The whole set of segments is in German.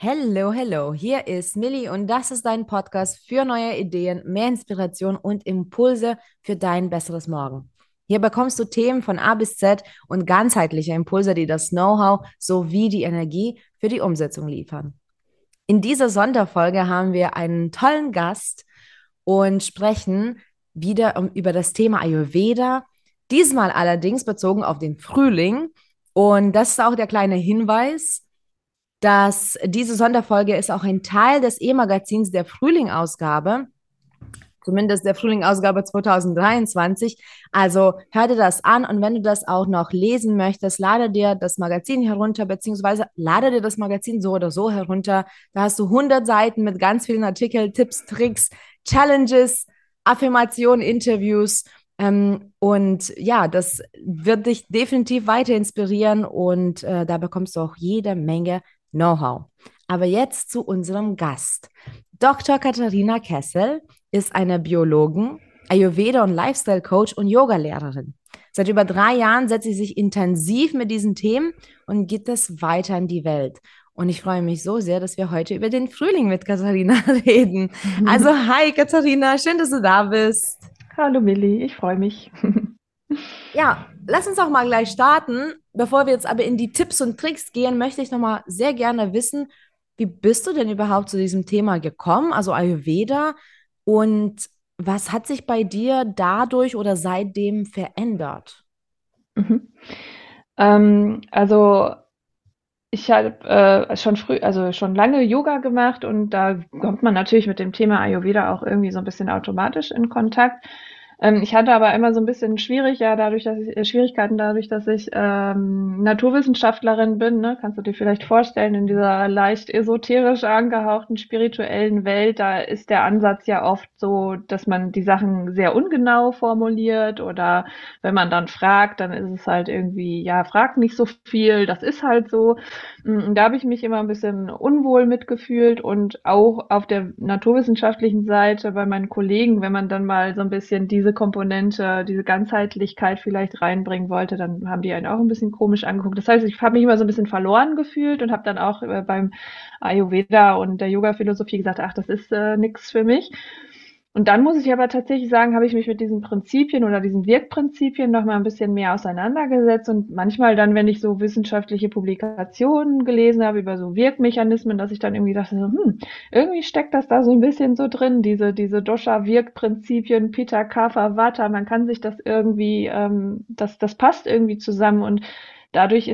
Hello, hello, hier ist Millie und das ist dein Podcast für neue Ideen, mehr Inspiration und Impulse für dein besseres Morgen. Hier bekommst du Themen von A bis Z und ganzheitliche Impulse, die das Know-how sowie die Energie für die Umsetzung liefern. In dieser Sonderfolge haben wir einen tollen Gast und sprechen wieder über das Thema Ayurveda, diesmal allerdings bezogen auf den Frühling. Und das ist auch der kleine Hinweis, dass diese Sonderfolge ist auch ein Teil des E-Magazins der Frühling-Ausgabe, zumindest der Frühling-Ausgabe 2023. Also hör dir das an und wenn du das auch noch lesen möchtest, lade dir das Magazin herunter, beziehungsweise lade dir das Magazin so oder so herunter. Da hast du 100 Seiten mit ganz vielen Artikeln, Tipps, Tricks, Challenges, Affirmationen, Interviews. Ähm, und ja, das wird dich definitiv weiter inspirieren und äh, da bekommst du auch jede Menge Know-how. Aber jetzt zu unserem Gast. Dr. Katharina Kessel ist eine Biologin, Ayurveda- und Lifestyle-Coach und Yogalehrerin. Seit über drei Jahren setzt sie sich intensiv mit diesen Themen und geht es weiter in die Welt. Und ich freue mich so sehr, dass wir heute über den Frühling mit Katharina reden. Also, hi Katharina, schön, dass du da bist. Hallo Milli, ich freue mich. Ja, lass uns auch mal gleich starten. Bevor wir jetzt aber in die Tipps und Tricks gehen, möchte ich noch mal sehr gerne wissen, wie bist du denn überhaupt zu diesem Thema gekommen, also Ayurveda? Und was hat sich bei dir dadurch oder seitdem verändert? Mhm. Ähm, also ich habe äh, schon früh, also schon lange Yoga gemacht und da kommt man natürlich mit dem Thema Ayurveda auch irgendwie so ein bisschen automatisch in Kontakt. Ähm, ich hatte aber immer so ein bisschen schwierig, ja, dadurch, dass ich, äh, Schwierigkeiten dadurch, dass ich ähm, Naturwissenschaftlerin bin, ne? kannst du dir vielleicht vorstellen, in dieser leicht esoterisch angehauchten spirituellen Welt, da ist der Ansatz ja oft so, dass man die Sachen sehr ungenau formuliert oder wenn man dann fragt, dann ist es halt irgendwie, ja, frag nicht so viel, das ist halt so. Mm, da habe ich mich immer ein bisschen unwohl mitgefühlt und auch auf der naturwissenschaftlichen Seite bei meinen Kollegen, wenn man dann mal so ein bisschen diese diese Komponente, diese Ganzheitlichkeit vielleicht reinbringen wollte, dann haben die einen auch ein bisschen komisch angeguckt. Das heißt, ich habe mich immer so ein bisschen verloren gefühlt und habe dann auch äh, beim Ayurveda und der Yoga-Philosophie gesagt, ach, das ist äh, nichts für mich. Und dann muss ich aber tatsächlich sagen, habe ich mich mit diesen Prinzipien oder diesen Wirkprinzipien noch mal ein bisschen mehr auseinandergesetzt. Und manchmal dann, wenn ich so wissenschaftliche Publikationen gelesen habe über so Wirkmechanismen, dass ich dann irgendwie dachte, so, hm, irgendwie steckt das da so ein bisschen so drin, diese diese Dosha-Wirkprinzipien, Pitta, Kapha, Vata, man kann sich das irgendwie, ähm, das das passt irgendwie zusammen. Und dadurch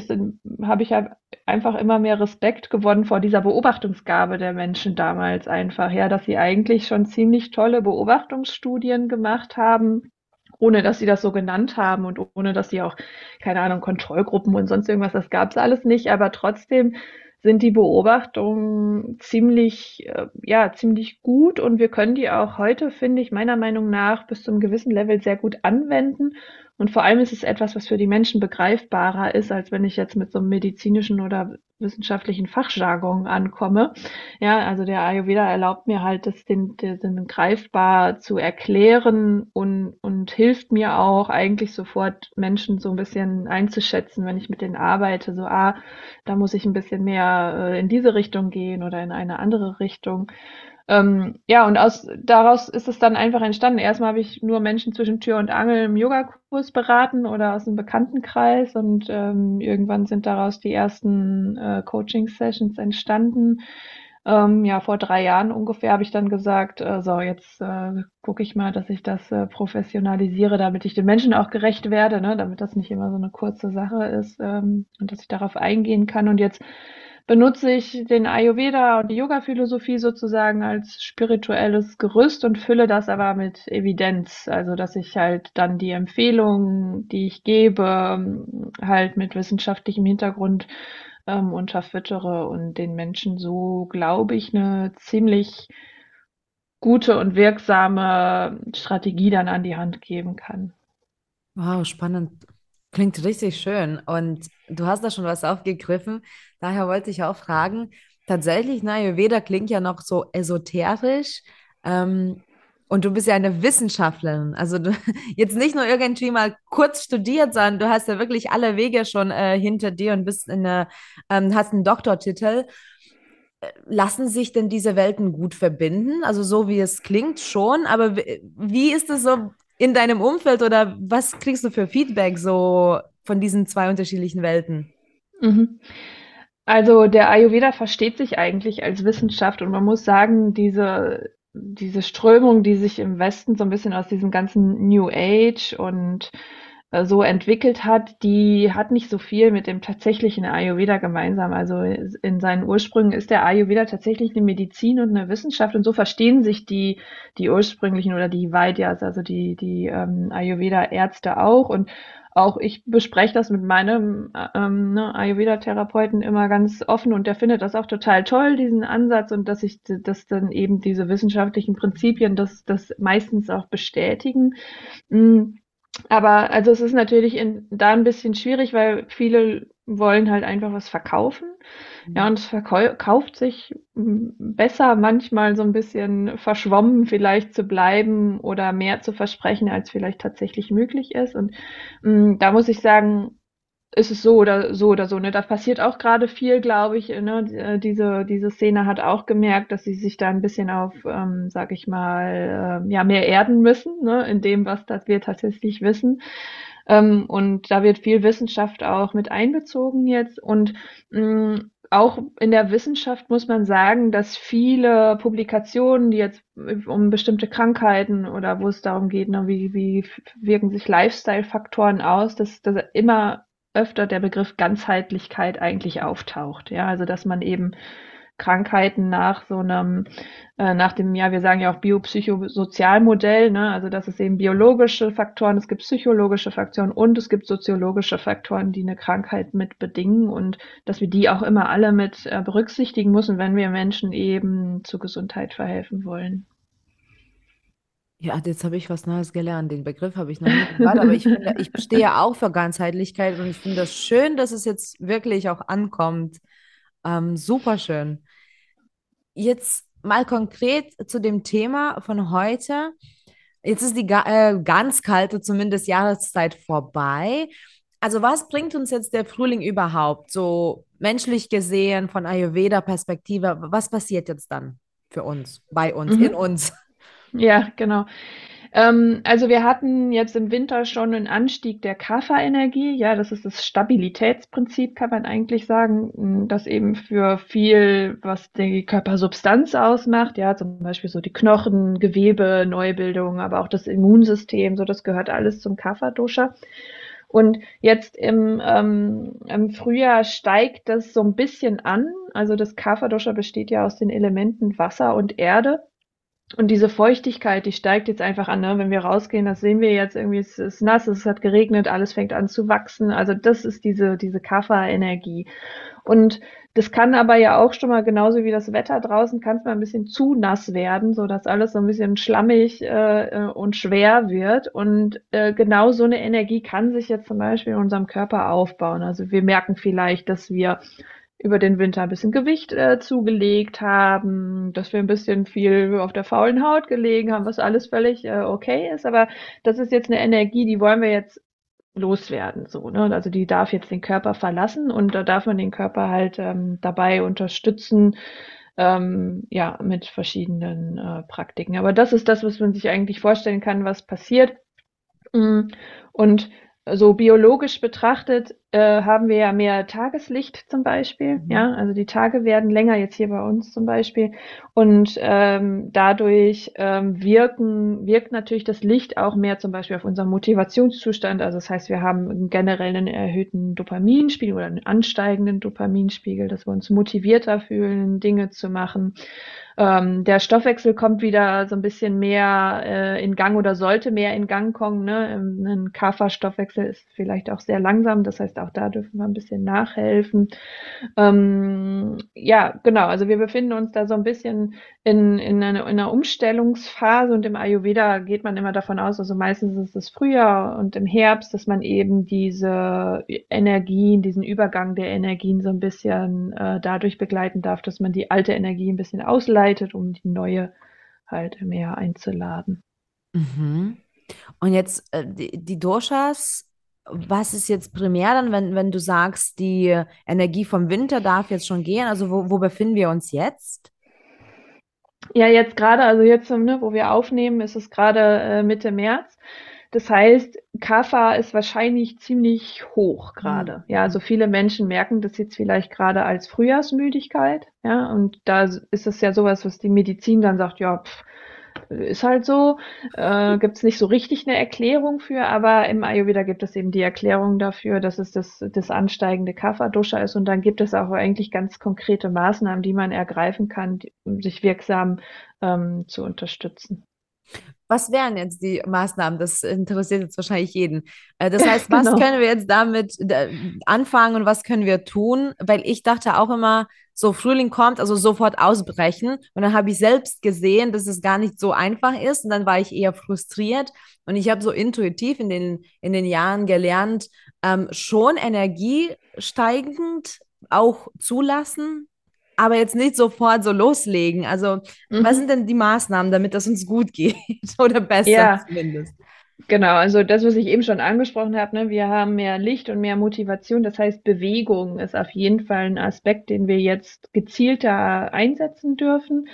habe ich halt einfach immer mehr Respekt gewonnen vor dieser Beobachtungsgabe der Menschen damals einfach, ja, dass sie eigentlich schon ziemlich tolle Beobachtungsstudien gemacht haben, ohne dass sie das so genannt haben und ohne dass sie auch, keine Ahnung, Kontrollgruppen und sonst irgendwas, das gab es alles nicht, aber trotzdem sind die Beobachtungen ziemlich, äh, ja, ziemlich gut und wir können die auch heute, finde ich, meiner Meinung nach bis zu einem gewissen Level sehr gut anwenden und vor allem ist es etwas, was für die Menschen begreifbarer ist, als wenn ich jetzt mit so einem medizinischen oder wissenschaftlichen Fachjargon ankomme. Ja, also der Ayurveda erlaubt mir halt, das den, den greifbar zu erklären und, und hilft mir auch eigentlich sofort Menschen so ein bisschen einzuschätzen, wenn ich mit denen arbeite. So, ah, da muss ich ein bisschen mehr äh, in diese Richtung gehen oder in eine andere Richtung. Ähm, ja, und aus, daraus ist es dann einfach entstanden. Erstmal habe ich nur Menschen zwischen Tür und Angel im Yogakurs beraten oder aus einem Bekanntenkreis und ähm, irgendwann sind daraus die ersten äh, Coaching-Sessions entstanden. Ähm, ja, vor drei Jahren ungefähr habe ich dann gesagt, äh, so, jetzt äh, gucke ich mal, dass ich das äh, professionalisiere, damit ich den Menschen auch gerecht werde, ne, damit das nicht immer so eine kurze Sache ist ähm, und dass ich darauf eingehen kann. Und jetzt benutze ich den Ayurveda und die Yoga-Philosophie sozusagen als spirituelles Gerüst und fülle das aber mit Evidenz. Also, dass ich halt dann die Empfehlungen, die ich gebe, halt mit wissenschaftlichem Hintergrund ähm, unterfüttere und den Menschen so, glaube ich, eine ziemlich gute und wirksame Strategie dann an die Hand geben kann. Wow, spannend. Klingt richtig schön. Und du hast da schon was aufgegriffen. Daher wollte ich auch fragen, tatsächlich, na, Ayurveda klingt ja noch so esoterisch. Ähm, und du bist ja eine Wissenschaftlerin. Also du jetzt nicht nur irgendwie mal kurz studiert, sondern du hast ja wirklich alle Wege schon äh, hinter dir und bist in eine, ähm, hast einen Doktortitel. lassen sich denn diese Welten gut verbinden? Also so wie es klingt schon, aber wie ist es so in deinem Umfeld oder was kriegst du für Feedback so von diesen zwei unterschiedlichen Welten? Mhm. Also der Ayurveda versteht sich eigentlich als Wissenschaft und man muss sagen, diese, diese Strömung, die sich im Westen so ein bisschen aus diesem ganzen New Age und so entwickelt hat, die hat nicht so viel mit dem tatsächlichen Ayurveda gemeinsam. Also in seinen Ursprüngen ist der Ayurveda tatsächlich eine Medizin und eine Wissenschaft und so verstehen sich die, die ursprünglichen oder die Vaidyas, also die, die ähm, Ayurveda-Ärzte auch und auch ich bespreche das mit meinem ähm, ne, Ayurveda-Therapeuten immer ganz offen und der findet das auch total toll, diesen Ansatz und dass ich, dass dann eben diese wissenschaftlichen Prinzipien das, das meistens auch bestätigen. Mhm aber also es ist natürlich in, da ein bisschen schwierig, weil viele wollen halt einfach was verkaufen. Ja, mhm. und es verkauft sich besser, manchmal so ein bisschen verschwommen vielleicht zu bleiben oder mehr zu versprechen, als vielleicht tatsächlich möglich ist. Und mh, da muss ich sagen, ist es so oder so oder so. Ne? Da passiert auch gerade viel, glaube ich. Ne? Äh, diese, diese Szene hat auch gemerkt, dass sie sich da ein bisschen auf, ähm, sag ich mal, äh, ja, mehr erden müssen, ne? in dem, was das wir tatsächlich wissen. Ähm, und da wird viel Wissenschaft auch mit einbezogen jetzt. Und mh, mm, auch in der Wissenschaft muss man sagen, dass viele Publikationen, die jetzt um bestimmte Krankheiten oder wo es darum geht, ne, wie, wie wirken sich Lifestyle-Faktoren aus, dass, dass immer öfter der Begriff Ganzheitlichkeit eigentlich auftaucht. Ja, also dass man eben Krankheiten nach so einem, äh, nach dem, ja, wir sagen ja auch biopsychosozialmodell, ne, also dass es eben biologische Faktoren, es gibt psychologische Faktoren und es gibt soziologische Faktoren, die eine Krankheit mit bedingen und dass wir die auch immer alle mit äh, berücksichtigen müssen, wenn wir Menschen eben zur Gesundheit verhelfen wollen. Ja, jetzt habe ich was Neues gelernt. Den Begriff habe ich noch nie gehört, aber ich, finde, ich stehe auch für Ganzheitlichkeit und ich finde das schön, dass es jetzt wirklich auch ankommt. Ähm, super schön. Jetzt mal konkret zu dem Thema von heute. Jetzt ist die äh, ganz kalte, zumindest Jahreszeit vorbei. Also was bringt uns jetzt der Frühling überhaupt, so menschlich gesehen, von Ayurveda-Perspektive? Was passiert jetzt dann für uns, bei uns, mhm. in uns? Ja, genau. Ähm, also wir hatten jetzt im Winter schon einen Anstieg der Kapha-Energie. Ja, das ist das Stabilitätsprinzip, kann man eigentlich sagen, das eben für viel, was die Körpersubstanz ausmacht, ja, zum Beispiel so die Knochen, Gewebe, Neubildung, aber auch das Immunsystem, so das gehört alles zum Kapha-Dosha. Und jetzt im, ähm, im Frühjahr steigt das so ein bisschen an. Also das Kapha-Dosha besteht ja aus den Elementen Wasser und Erde. Und diese Feuchtigkeit, die steigt jetzt einfach an. Ne? Wenn wir rausgehen, das sehen wir jetzt irgendwie, es ist nass, es hat geregnet, alles fängt an zu wachsen. Also das ist diese, diese Kapha-Energie. Und das kann aber ja auch schon mal genauso wie das Wetter draußen, kann es mal ein bisschen zu nass werden, so dass alles so ein bisschen schlammig äh, äh, und schwer wird. Und äh, genau so eine Energie kann sich jetzt zum Beispiel in unserem Körper aufbauen. Also wir merken vielleicht, dass wir über den Winter ein bisschen Gewicht äh, zugelegt haben, dass wir ein bisschen viel auf der faulen Haut gelegen haben, was alles völlig äh, okay ist. Aber das ist jetzt eine Energie, die wollen wir jetzt loswerden, so, ne? Also die darf jetzt den Körper verlassen und da darf man den Körper halt ähm, dabei unterstützen, ähm, ja, mit verschiedenen äh, Praktiken. Aber das ist das, was man sich eigentlich vorstellen kann, was passiert. Mm, und so biologisch betrachtet äh, haben wir ja mehr Tageslicht zum Beispiel. Mhm. Ja, also die Tage werden länger jetzt hier bei uns zum Beispiel und ähm, dadurch ähm, wirken wirkt natürlich das Licht auch mehr zum Beispiel auf unseren Motivationszustand. Also das heißt, wir haben generell einen erhöhten Dopaminspiegel oder einen ansteigenden Dopaminspiegel, dass wir uns motivierter fühlen, Dinge zu machen. Ähm, der Stoffwechsel kommt wieder so ein bisschen mehr äh, in Gang oder sollte mehr in Gang kommen. Ne? Ähm, ein Kapha-Stoffwechsel ist vielleicht auch sehr langsam, das heißt, auch da dürfen wir ein bisschen nachhelfen. Ähm, ja, genau, also wir befinden uns da so ein bisschen in, in, einer, in einer Umstellungsphase und im Ayurveda geht man immer davon aus, also meistens ist es Frühjahr und im Herbst, dass man eben diese Energien, diesen Übergang der Energien so ein bisschen äh, dadurch begleiten darf, dass man die alte Energie ein bisschen ausleitet vorbereitet, um die neue halt mehr einzuladen. Mhm. Und jetzt äh, die, die Doshas was ist jetzt primär dann, wenn, wenn du sagst, die Energie vom Winter darf jetzt schon gehen? Also wo, wo befinden wir uns jetzt? Ja, jetzt gerade, also jetzt, ne, wo wir aufnehmen, ist es gerade äh, Mitte März. Das heißt, Kapha ist wahrscheinlich ziemlich hoch gerade. Mhm. Ja, also viele Menschen merken das jetzt vielleicht gerade als Frühjahrsmüdigkeit. Ja, und da ist es ja sowas, was die Medizin dann sagt, ja, pff, ist halt so. Äh, gibt es nicht so richtig eine Erklärung für, aber im Ayurveda gibt es eben die Erklärung dafür, dass es das, das ansteigende Kapha-Dosha ist und dann gibt es auch eigentlich ganz konkrete Maßnahmen, die man ergreifen kann, um sich wirksam ähm, zu unterstützen. Was wären jetzt die Maßnahmen? Das interessiert jetzt wahrscheinlich jeden. Äh, das heißt, was genau. können wir jetzt damit anfangen und was können wir tun? Weil ich dachte auch immer, so Frühling kommt, also sofort ausbrechen. Und dann habe ich selbst gesehen, dass es gar nicht so einfach ist. Und dann war ich eher frustriert. Und ich habe so intuitiv in den, in den Jahren gelernt, ähm, schon energiesteigend auch zulassen, aber jetzt nicht sofort so loslegen. Also, mhm. was sind denn die Maßnahmen, damit das uns gut geht oder besser ja. zumindest? Genau, also das, was ich eben schon angesprochen habe, ne, wir haben mehr Licht und mehr Motivation. Das heißt, Bewegung ist auf jeden Fall ein Aspekt, den wir jetzt gezielter einsetzen dürfen.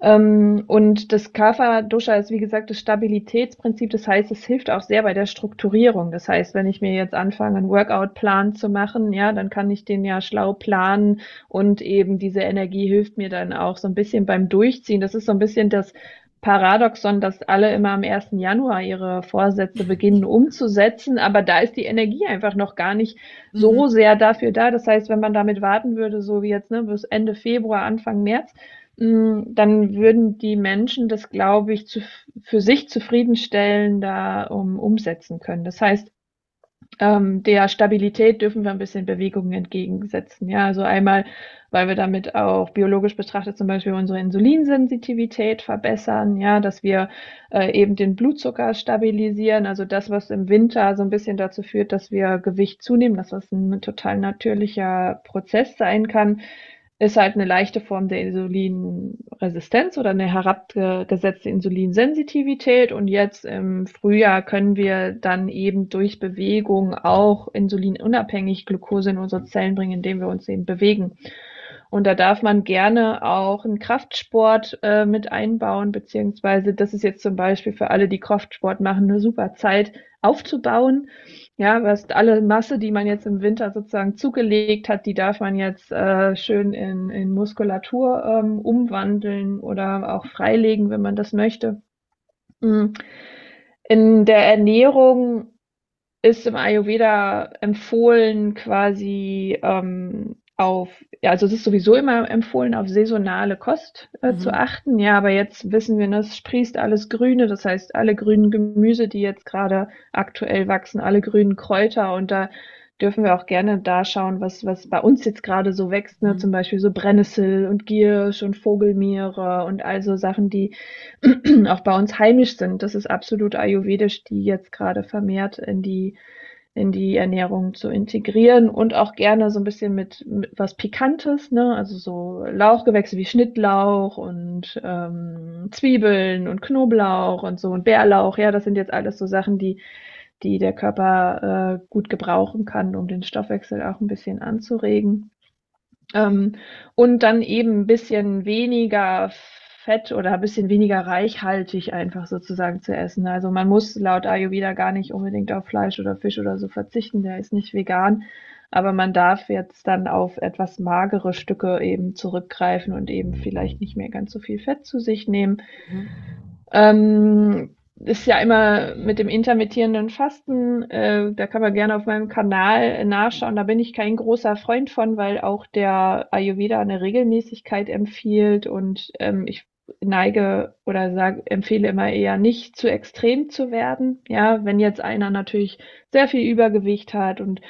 Ähm, und das Kapha-Dosha ist, wie gesagt, das Stabilitätsprinzip. Das heißt, es hilft auch sehr bei der Strukturierung. Das heißt, wenn ich mir jetzt anfange, einen Workout-Plan zu machen, ja, dann kann ich den ja schlau planen und eben diese Energie hilft mir dann auch so ein bisschen beim Durchziehen. Das ist so ein bisschen das Paradoxon, dass alle immer am 1. Januar ihre Vorsätze beginnen umzusetzen, aber da ist die Energie einfach noch gar nicht so mhm. sehr dafür da. Das heißt, wenn man damit warten würde, so wie jetzt ne, bis Ende Februar, Anfang März, mh, mm, dann würden die Menschen das, glaube ich, zu, für sich zufriedenstellend da um, umsetzen können. Das heißt, ähm, der Stabilität dürfen wir ein bisschen Bewegung entgegensetzen. Ja, also einmal, weil wir damit auch biologisch betrachtet zum Beispiel unsere Insulinsensitivität verbessern, ja, dass wir äh, eben den Blutzucker stabilisieren, also das, was im Winter so ein bisschen dazu führt, dass wir Gewicht zunehmen, dass das ein total natürlicher Prozess sein kann, ist halt eine leichte Form der Insulinresistenz oder eine herabgesetzte Insulinsensitivität. Und jetzt im Frühjahr können wir dann eben durch Bewegung auch insulinunabhängig Glucose in unsere Zellen bringen, indem wir uns eben bewegen. Und da darf man gerne auch einen Kraftsport äh, mit einbauen, beziehungsweise das ist jetzt zum Beispiel für alle, die Kraftsport machen, eine super Zeit aufzubauen ja, was alle Masse, die man jetzt im Winter sozusagen zugelegt hat, die darf man jetzt äh, schön in, in Muskulatur ähm, umwandeln oder auch freilegen, wenn man das möchte. Mm. In der Ernährung ist im Ayurveda empfohlen, quasi ähm, auf, ja, also es ist sowieso immer empfohlen, auf saisonale Kost äh, mhm. zu achten. Ja, aber jetzt wissen wir, ne, es sprießt alles Grüne, das heißt alle grünen Gemüse, die jetzt gerade aktuell wachsen, alle grünen Kräuter und da dürfen wir auch gerne da schauen, was, was bei uns jetzt gerade so wächst, ne? Mhm. zum Beispiel so Brennnessel und Giersch und Vogelmiere und all so Sachen, die auch bei uns heimisch sind. Das ist absolut ayurvedisch, die jetzt gerade vermehrt in die in die Ernährung zu integrieren und auch gerne so ein bisschen mit, mit was Pikantes, ne? Also so Lauchgewächse wie Schnittlauch und ähm, Zwiebeln und Knoblauch und so und Bärlauch. Ja, das sind jetzt alles so Sachen, die die der Körper äh, gut gebrauchen kann, um den Stoffwechsel auch ein bisschen anzuregen. Ähm, und dann eben ein bisschen weniger fett oder ein bisschen weniger reichhaltig einfach sozusagen zu essen. Also man muss laut Ayurveda gar nicht unbedingt auf Fleisch oder Fisch oder so verzichten, der ist nicht vegan. Aber man darf jetzt dann auf etwas magere Stücke eben zurückgreifen und eben vielleicht nicht mehr ganz so viel Fett zu sich nehmen. Mhm. Ähm, ist ja immer mit dem intermittierenden Fasten, äh, da kann man gerne auf meinem Kanal nachschauen. Da bin ich kein großer Freund von, weil auch der Ayurveda eine Regelmäßigkeit empfiehlt und ähm, ich neige oder sage, empfehle immer eher nicht zu extrem zu werden. Ja, wenn jetzt einer natürlich sehr viel Übergewicht hat und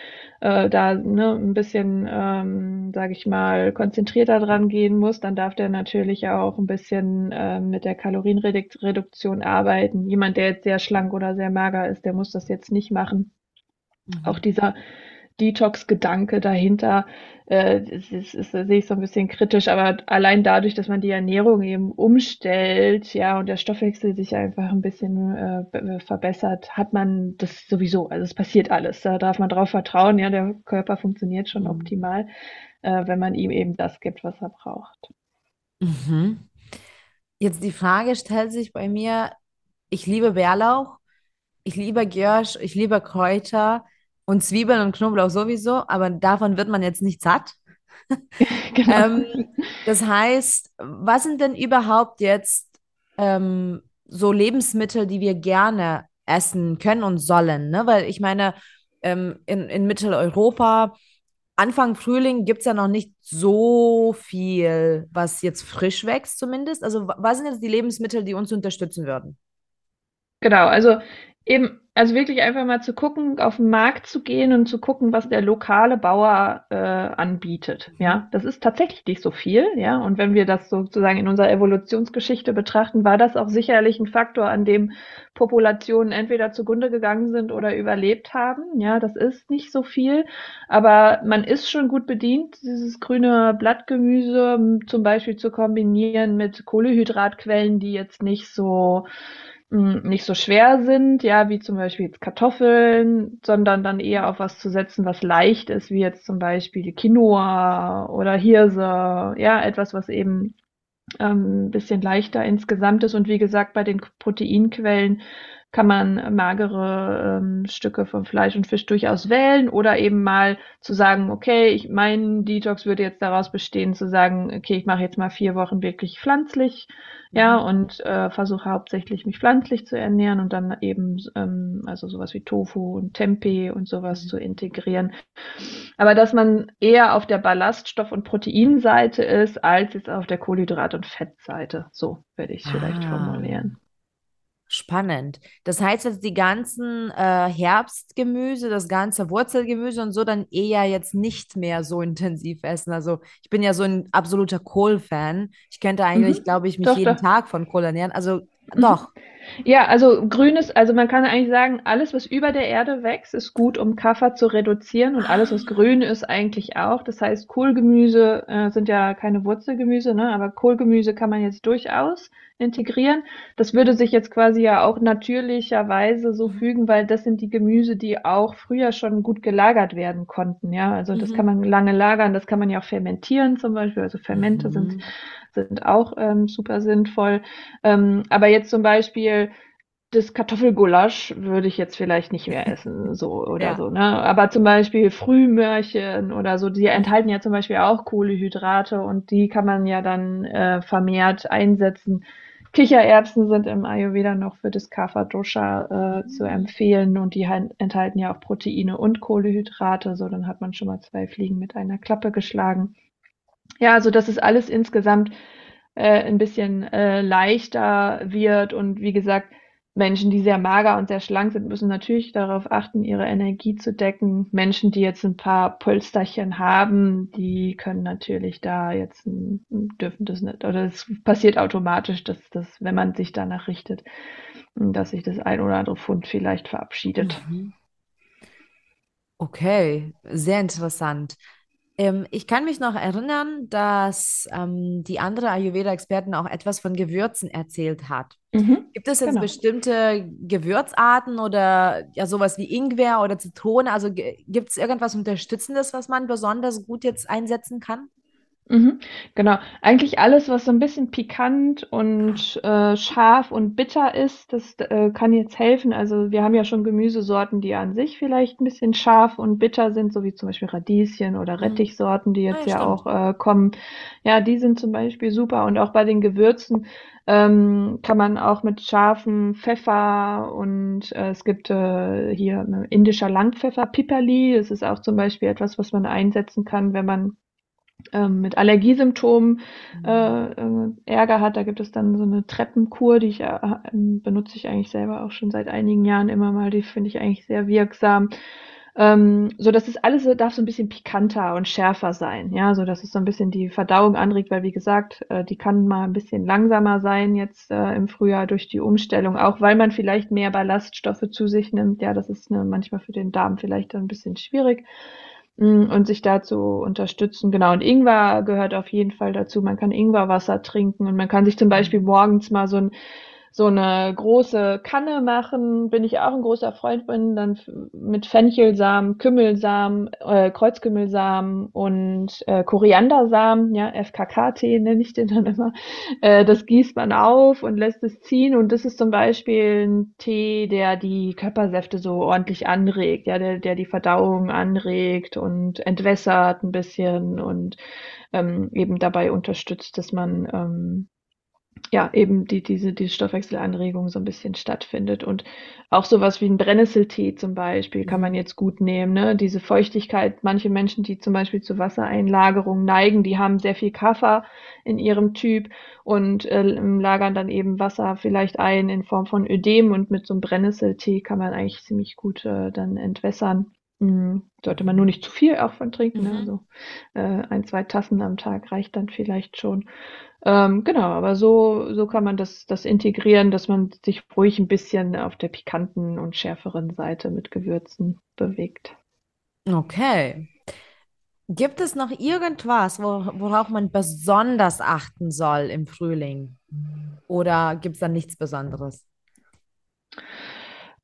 äh, da ne, ein bisschen, ähm, sage ich mal, konzentrierter dran gehen muss, dann darf der natürlich auch ein bisschen äh, mit der Kalorienreduktion arbeiten. Jemand, der jetzt sehr schlank oder sehr mager ist, der muss das jetzt nicht machen. Mhm. Auch dieser Detox-Gedanke dahinter. Äh, das, ist, das sehe ich so ein bisschen kritisch, aber allein dadurch, dass man die Ernährung eben umstellt, ja, und der Stoffwechsel sich einfach ein bisschen äh, verbessert, hat man das sowieso. Also es passiert alles. Da darf man drauf vertrauen, ja, der Körper funktioniert schon mhm. optimal, äh, wenn man ihm eben das gibt, was er braucht. Mhm. Jetzt die Frage stellt sich bei mir, ich liebe Bärlauch, ich liebe Giersch, ich liebe Kräuter und Zwiebeln und Knoblauch sowieso, aber davon wird man jetzt nicht satt. genau. ähm, das heißt, was sind denn überhaupt jetzt ähm, so Lebensmittel, die wir gerne essen können und sollen? Ne? Weil ich meine, ähm, in, in Mitteleuropa Anfang Frühling gibt es ja noch nicht so viel, was jetzt frisch wächst zumindest. Also was sind jetzt die Lebensmittel, die uns unterstützen würden? Genau, also eben, also wirklich einfach mal zu gucken, auf den Markt zu gehen und zu gucken, was der lokale Bauer äh, anbietet. Ja, das ist tatsächlich nicht so viel. Ja, und wenn wir das sozusagen in unserer Evolutionsgeschichte betrachten, war das auch sicherlich ein Faktor, an dem Populationen entweder zugrunde gegangen sind oder überlebt haben. Ja, das ist nicht so viel, aber man ist schon gut bedient, dieses grüne Blattgemüse zum Beispiel zu kombinieren mit Kohlehydratquellen, die jetzt nicht so nicht so schwer sind, ja, wie zum Beispiel jetzt Kartoffeln, sondern dann eher auf was zu setzen, was leicht ist, wie jetzt zum Beispiel die Quinoa oder Hirse, ja, etwas, was eben ähm, ein bisschen leichter insgesamt ist. Und wie gesagt, bei den Proteinquellen kann man magere ähm, Stücke von Fleisch und Fisch durchaus wählen oder eben mal zu sagen, okay, ich, mein Detox würde jetzt daraus bestehen, zu sagen, okay, ich mache jetzt mal vier Wochen wirklich pflanzlich ja, mhm. und äh, versuche hauptsächlich mich pflanzlich zu ernähren und dann eben ähm, also sowas wie Tofu und Tempeh und sowas mhm. zu integrieren. Aber dass man eher auf der Ballaststoff- und Proteinseite ist, als jetzt auf der Kohlenhydrat- und Fettseite. So werde ich es ah. vielleicht formulieren. Spannend. Das heißt jetzt die ganzen äh, Herbstgemüse, das ganze Wurzelgemüse und so dann eher jetzt nicht mehr so intensiv essen. Also ich bin ja so ein absoluter Kohl-Fan. Ich könnte eigentlich, mhm. glaube ich, mich doch, jeden doch. Tag von Kohl ernähren. Also mhm. doch. Ja, also grünes, also man kann eigentlich sagen, alles, was über der Erde wächst, ist gut, um Kaffer zu reduzieren und alles, was grün ist, eigentlich auch. Das heißt, Kohlgemüse äh, sind ja keine Wurzelgemüse, ne? aber Kohlgemüse kann man jetzt durchaus integrieren. Das würde sich jetzt quasi ja auch natürlicherweise so fügen, weil das sind die Gemüse, die auch früher schon gut gelagert werden konnten. Ja, also das mhm. kann man lange lagern, das kann man ja auch fermentieren zum Beispiel. Also Fermente mhm. sind sind auch ähm, super sinnvoll. Ähm, aber jetzt zum Beispiel das Kartoffelgulasch würde ich jetzt vielleicht nicht mehr essen, so oder ja. so, ne? Aber zum Beispiel Frühmörchen oder so, die enthalten ja zum Beispiel auch Kohlehydrate und die kann man ja dann äh, vermehrt einsetzen. Kichererbsen sind im Ayurveda noch für das Kapha Dosha äh, zu empfehlen und die enthalten ja auch Proteine und Kohlehydrate, so dann hat man schon mal zwei Fliegen mit einer Klappe geschlagen. Ja, also dass es alles insgesamt äh, ein bisschen äh, leichter wird und wie gesagt, Menschen, die sehr mager und sehr schlank sind, müssen natürlich darauf achten, ihre Energie zu decken. Menschen, die jetzt ein paar Pölsterchen haben, die können natürlich da jetzt dürfen das nicht oder es passiert automatisch, dass das, wenn man sich danach richtet, dass sich das ein oder andere Pfund vielleicht verabschiedet. Mhm. Okay, sehr interessant. Ähm, ich kann mich noch erinnern, dass ähm, die andere Ayurveda-Experten auch etwas von Gewürzen erzählt hat. Mhm, Gibt es jetzt genau. bestimmte Gewürzarten oder ja sowas wie Ingwer oder Zitrone? Also gibt es irgendwas Unterstützendes, was man besonders gut jetzt einsetzen kann? Mhm, genau. Eigentlich alles, was so ein bisschen pikant und äh, scharf und bitter ist, das äh, kann jetzt helfen. Also wir haben ja schon Gemüsesorten, die an sich vielleicht ein bisschen scharf und bitter sind, so wie zum Beispiel Radieschen oder mhm. Rettichsorten, die jetzt ja, ja auch äh, kommen. Ja, die sind zum Beispiel super. Und auch bei den Gewürzen ähm, kann man auch mit scharfem Pfeffer und äh, es gibt äh, hier indischer Langpfeffer, Piperli. Das ist auch zum Beispiel etwas, was man einsetzen kann, wenn man mit Allergiesymptomen mhm. äh, äh, Ärger hat. Da gibt es dann so eine Treppenkur, die ich äh, ähm, benutze ich eigentlich selber auch schon seit einigen Jahren immer mal. Die finde ich eigentlich sehr wirksam. Ähm, so dass es alles darf so ein bisschen pikanter und schärfer sein, ja, so dass es so ein bisschen die Verdauung anregt, weil wie gesagt, äh, die kann mal ein bisschen langsamer sein jetzt äh, im Frühjahr durch die Umstellung, auch weil man vielleicht mehr Ballaststoffe zu sich nimmt. Ja, das ist ne, manchmal für den Darm vielleicht ein bisschen schwierig. Mm, und sich dazu unterstützen. Genau, und Ingwer gehört auf jeden Fall dazu. Man kann Ingwerwasser trinken und man kann sich zum mhm. Beispiel morgens mal so ein so eine große Kanne machen, bin ich auch ein großer Freund von, dann mit Fenchelsamen, Kümmelsamen, äh, Kreuzkümmelsamen und äh, Koriandersamen, ja, FKK-Tee nenne ich den dann immer. Äh, das gießt man auf und lässt es ziehen und das ist zum Beispiel ein Tee, der die Körpersäfte so ordentlich anregt, ja, der, der die Verdauung anregt und entwässert ein bisschen und ähm, eben dabei unterstützt, dass man ähm, ja, eben die, diese, diese Stoffwechselanregung so ein bisschen stattfindet. Und auch sowas wie ein Brennnesseltee zum Beispiel kann man jetzt gut nehmen. Ne? Diese Feuchtigkeit, manche Menschen, die zum Beispiel zu Wassereinlagerung neigen, die haben sehr viel Kaffer in ihrem Typ und äh, lagern dann eben Wasser vielleicht ein in Form von Ödem und mit so einem Brennnesseltee kann man eigentlich ziemlich gut äh, dann entwässern. Mhm. Sollte man nur nicht zu viel auch von trinken. Ne? Mhm. Ne? Also äh, ein, zwei Tassen am Tag reicht dann vielleicht schon. Ähm, genau, aber so, so kann man das, das integrieren, dass man sich ruhig ein bisschen auf der pikanten und schärferen Seite mit Gewürzen bewegt. Okay. Gibt es noch irgendwas, worauf man besonders achten soll im Frühling? Oder gibt es da nichts Besonderes?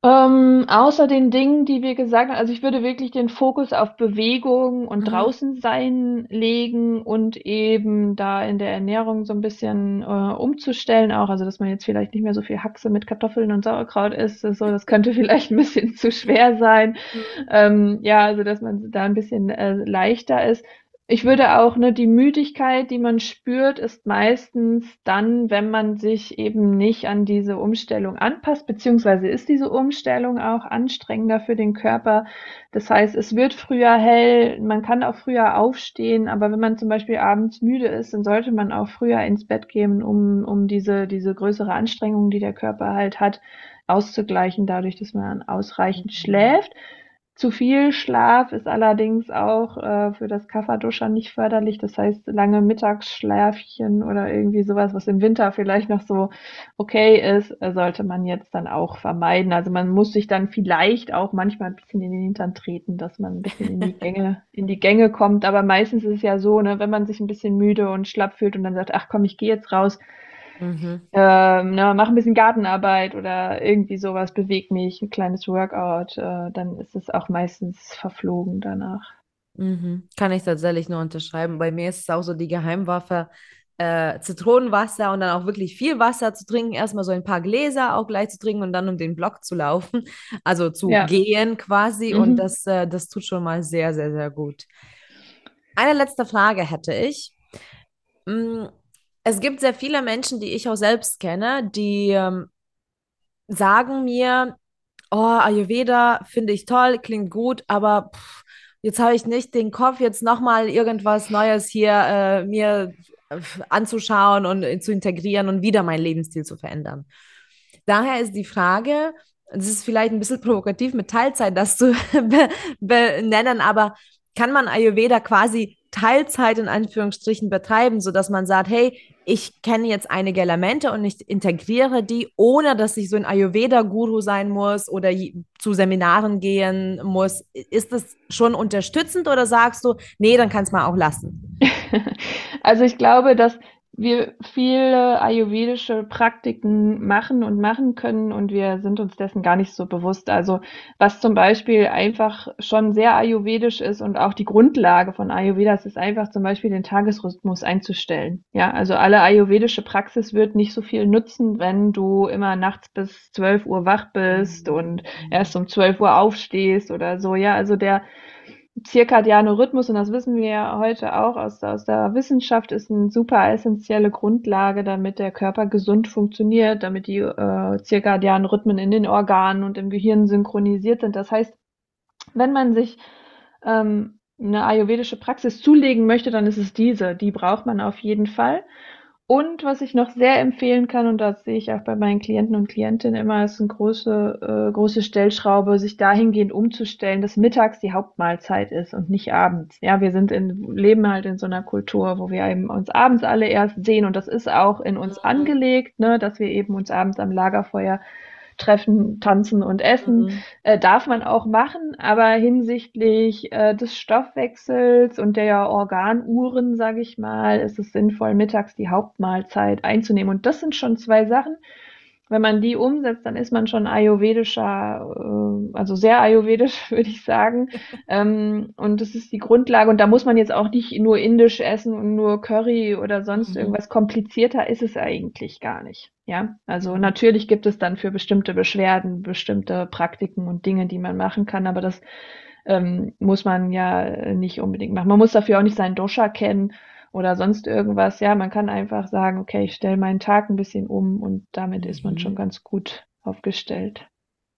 Ähm, außer den Dingen, die wir gesagt haben, also ich würde wirklich den Fokus auf Bewegung und mhm. draußen sein legen und eben da in der Ernährung so ein bisschen äh, umzustellen auch, also dass man jetzt vielleicht nicht mehr so viel Haxe mit Kartoffeln und Sauerkraut isst, so, das könnte vielleicht ein bisschen zu schwer sein. Mhm. Ähm, ja, also dass man da ein bisschen äh, leichter ist. Ich würde auch, ne, die Müdigkeit, die man spürt, ist meistens dann, wenn man sich eben nicht an diese Umstellung anpasst, beziehungsweise ist diese Umstellung auch anstrengender für den Körper. Das heißt, es wird früher hell, man kann auch früher aufstehen, aber wenn man zum Beispiel abends müde ist, dann sollte man auch früher ins Bett gehen, um, um diese, diese größere Anstrengung, die der Körper halt hat, auszugleichen, dadurch, dass man ausreichend schläft. Zu viel Schlaf ist allerdings auch äh, für das Kafferduscher nicht förderlich. Das heißt, lange Mittagsschläfchen oder irgendwie sowas, was im Winter vielleicht noch so okay ist, äh, sollte man jetzt dann auch vermeiden. Also man muss sich dann vielleicht auch manchmal ein bisschen in den Hintern treten, dass man ein bisschen in die Gänge, in die Gänge kommt. Aber meistens ist es ja so, ne, wenn man sich ein bisschen müde und schlapp fühlt und dann sagt, ach komm, ich gehe jetzt raus, Mhm. Ähm, ne, mach ein bisschen Gartenarbeit oder irgendwie sowas, beweg mich, ein kleines Workout, äh, dann ist es auch meistens verflogen danach. Mhm. Kann ich tatsächlich nur unterschreiben. Bei mir ist es auch so die Geheimwaffe, äh, Zitronenwasser und dann auch wirklich viel Wasser zu trinken. Erstmal so ein paar Gläser auch gleich zu trinken und dann um den Block zu laufen. Also zu ja. gehen quasi. Mhm. Und das, äh, das tut schon mal sehr, sehr, sehr gut. Eine letzte Frage hätte ich. Mm, es gibt sehr viele Menschen, die ich auch selbst kenne, die ähm, sagen mir, oh, Ayurveda finde ich toll, klingt gut, aber pff, jetzt habe ich nicht den Kopf, jetzt nochmal irgendwas Neues hier äh, mir äh, anzuschauen und äh, zu integrieren und wieder meinen Lebensstil zu verändern. Daher ist die Frage, das ist vielleicht ein bisschen provokativ mit Teilzeit das zu benennen, aber kann man Ayurveda quasi Teilzeit in Anführungsstrichen betreiben, sodass man sagt, hey, ich kenne jetzt einige Elemente und ich integriere die, ohne dass ich so ein Ayurveda-Guru sein muss oder zu Seminaren gehen muss. Ist das schon unterstützend oder sagst du, nee, dann kannst du mal auch lassen? Also ich glaube, dass wir viele ayurvedische Praktiken machen und machen können und wir sind uns dessen gar nicht so bewusst. Also was zum Beispiel einfach schon sehr ayurvedisch ist und auch die Grundlage von Ayurvedas ist einfach zum Beispiel den Tagesrhythmus einzustellen. Ja, also alle ayurvedische Praxis wird nicht so viel nutzen, wenn du immer nachts bis 12 Uhr wach bist und erst um 12 Uhr aufstehst oder so. Ja, also der zirkadiane Rhythmus, und das wissen wir ja heute auch aus, aus der Wissenschaft, ist eine super essentielle Grundlage, damit der Körper gesund funktioniert, damit die äh, zirkadianen Rhythmen in den Organen und im Gehirn synchronisiert sind. Das heißt, wenn man sich ähm, eine ayurvedische Praxis zulegen möchte, dann ist es diese. Die braucht man auf jeden Fall. Und was ich noch sehr empfehlen kann, und das sehe ich auch bei meinen Klienten und Klientinnen immer, ist eine große, äh, große Stellschraube, sich dahingehend umzustellen, dass mittags die Hauptmahlzeit ist und nicht abends. Ja, wir sind in, leben halt in so einer Kultur, wo wir eben uns abends alle erst sehen und das ist auch in uns angelegt, ne, dass wir eben uns abends am Lagerfeuer treffen, tanzen und essen. Mhm. Äh, darf man auch machen, aber hinsichtlich äh, des Stoffwechsels und der Organuhren, sage ich mal, ist es sinnvoll, mittags die Hauptmahlzeit einzunehmen. Und das sind schon zwei Sachen, wenn man die umsetzt, dann ist man schon ayurvedischer, äh, also sehr ayurvedisch, würde ich sagen. ähm, und das ist die Grundlage. Und da muss man jetzt auch nicht nur indisch essen und nur Curry oder sonst mhm. irgendwas. Komplizierter ist es eigentlich gar nicht. Ja, also natürlich gibt es dann für bestimmte Beschwerden bestimmte Praktiken und Dinge, die man machen kann, aber das ähm, muss man ja nicht unbedingt machen. Man muss dafür auch nicht seinen Dosha kennen oder sonst irgendwas. Ja, man kann einfach sagen, okay, ich stelle meinen Tag ein bisschen um und damit ist man schon mhm. ganz gut aufgestellt.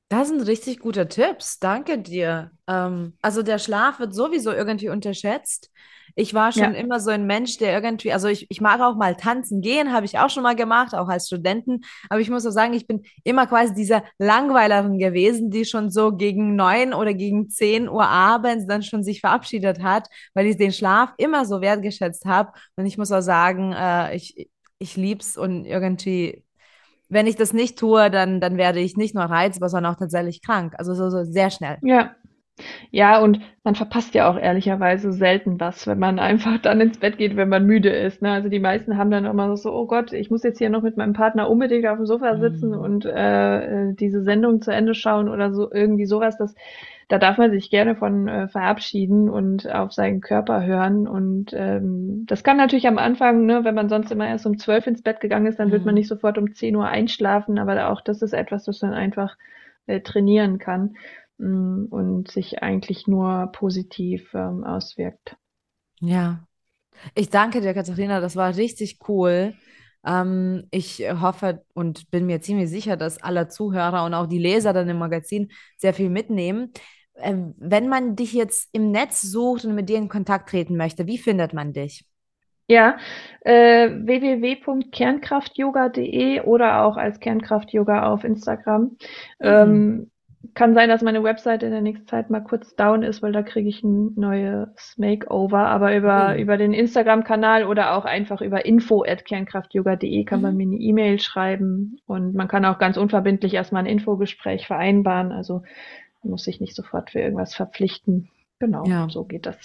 Das sind richtig gute Tipps. Danke dir. Ähm, also der Schlaf wird sowieso irgendwie unterschätzt. Ich war schon ja. immer so ein Mensch, der irgendwie, also ich, ich mag auch mal tanzen gehen, habe ich auch schon mal gemacht, auch als Studenten. Aber ich muss auch sagen, ich bin immer quasi diese Langweilerin gewesen, die schon so gegen neun oder gegen zehn Uhr abends dann schon sich verabschiedet hat, weil ich den Schlaf immer so wertgeschätzt habe. Und ich muss auch sagen, äh, ich, ich lieb's und irgendwie wenn ich das nicht tue, dann, dann werde ich nicht nur reizbar, sondern auch tatsächlich krank. Also so, so sehr schnell. Ja. Ja, und man verpasst ja auch ehrlicherweise selten was, wenn man einfach dann ins Bett geht, wenn man müde ist. Ne? Also die meisten haben dann immer so, oh Gott, ich muss jetzt hier noch mit meinem Partner unbedingt auf dem Sofa sitzen mhm. und äh, diese Sendung zu Ende schauen oder so irgendwie sowas. Das da darf man sich gerne von äh, verabschieden und auf seinen Körper hören. Und ähm, das kann natürlich am Anfang, ne, wenn man sonst immer erst um zwölf ins Bett gegangen ist, dann mhm. wird man mhm. nicht sofort um zehn Uhr einschlafen. Aber auch das ist etwas, was man einfach äh, trainieren kann mh, mm, und sich eigentlich nur positiv ähm, auswirkt. Ja. Ich danke dir, Katharina. Das war richtig cool. Ähm, ich hoffe und bin mir ziemlich sicher, dass alle Zuhörer und auch die Leser dann im Magazin sehr viel mitnehmen. Ähm, wenn man dich jetzt im Netz sucht und mit dir in Kontakt treten möchte, wie findet man dich? Ja, äh, www.kernkraftyoga.de oder auch als Kernkraftyoga auf Instagram. Mhm. Ähm, kann sein, dass meine Website in der nächsten Zeit mal kurz down ist, weil da kriege ich ein neues Makeover. Aber über, mhm. über den Instagram-Kanal oder auch einfach über info at kernkraftyoga.de kann mhm. man mir eine E-Mail schreiben und man kann auch ganz unverbindlich erstmal ein Infogespräch vereinbaren. Also muss sich nicht sofort für irgendwas verpflichten. Genau, ja. so geht das.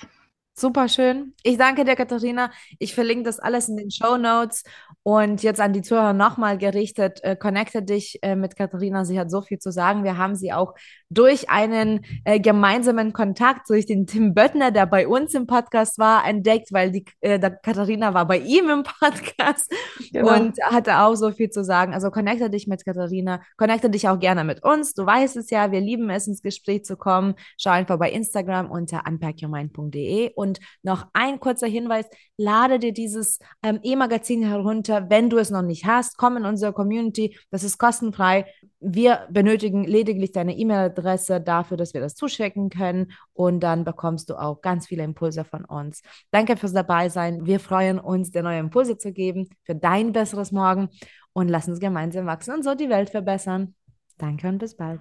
Super schön. Ich danke dir, Katharina. Ich verlinke das alles in den Show Notes. Und jetzt an die Zuhörer nochmal gerichtet, äh, connecte dich äh, mit Katharina. Sie hat so viel zu sagen. Wir haben sie auch durch einen äh, gemeinsamen Kontakt, durch den Tim Böttner, der bei uns im Podcast war, entdeckt, weil die äh, Katharina war bei ihm im Podcast genau. und hatte auch so viel zu sagen. Also connecte dich mit Katharina, connecte dich auch gerne mit uns. Du weißt es ja, wir lieben es, ins Gespräch zu kommen. Schau einfach bei Instagram unter unpackyourmind.de und noch ein kurzer Hinweis, lade dir dieses ähm, E-Magazin herunter, wenn du es noch nicht hast. Komm in unsere Community, das ist kostenfrei. Wir benötigen lediglich deine E-Mail-Adresse dafür, dass wir das zuschicken können und dann bekommst du auch ganz viele Impulse von uns. Danke fürs Dabeisein. Wir freuen uns, dir neue Impulse zu geben für dein besseres Morgen und lass uns gemeinsam wachsen und so die Welt verbessern. Danke und bis bald.